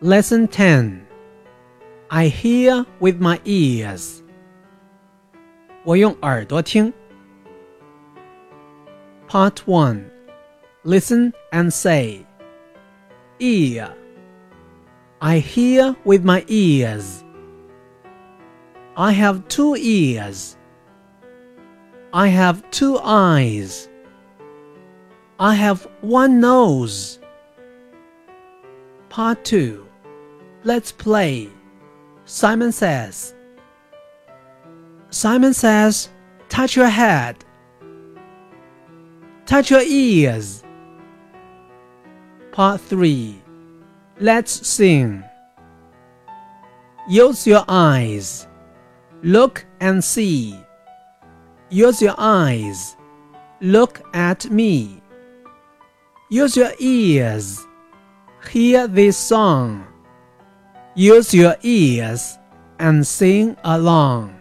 Lesson 10 I hear with my ears. 我用耳朵听。Part 1 Listen and say Ear I hear with my ears. I have two ears. I have two eyes. I have one nose. Part 2 Let's play. Simon says. Simon says, touch your head. Touch your ears. Part 3 Let's sing. Use your eyes. Look and see. Use your eyes. Look at me. Use your ears. Hear this song. Use your ears and sing along.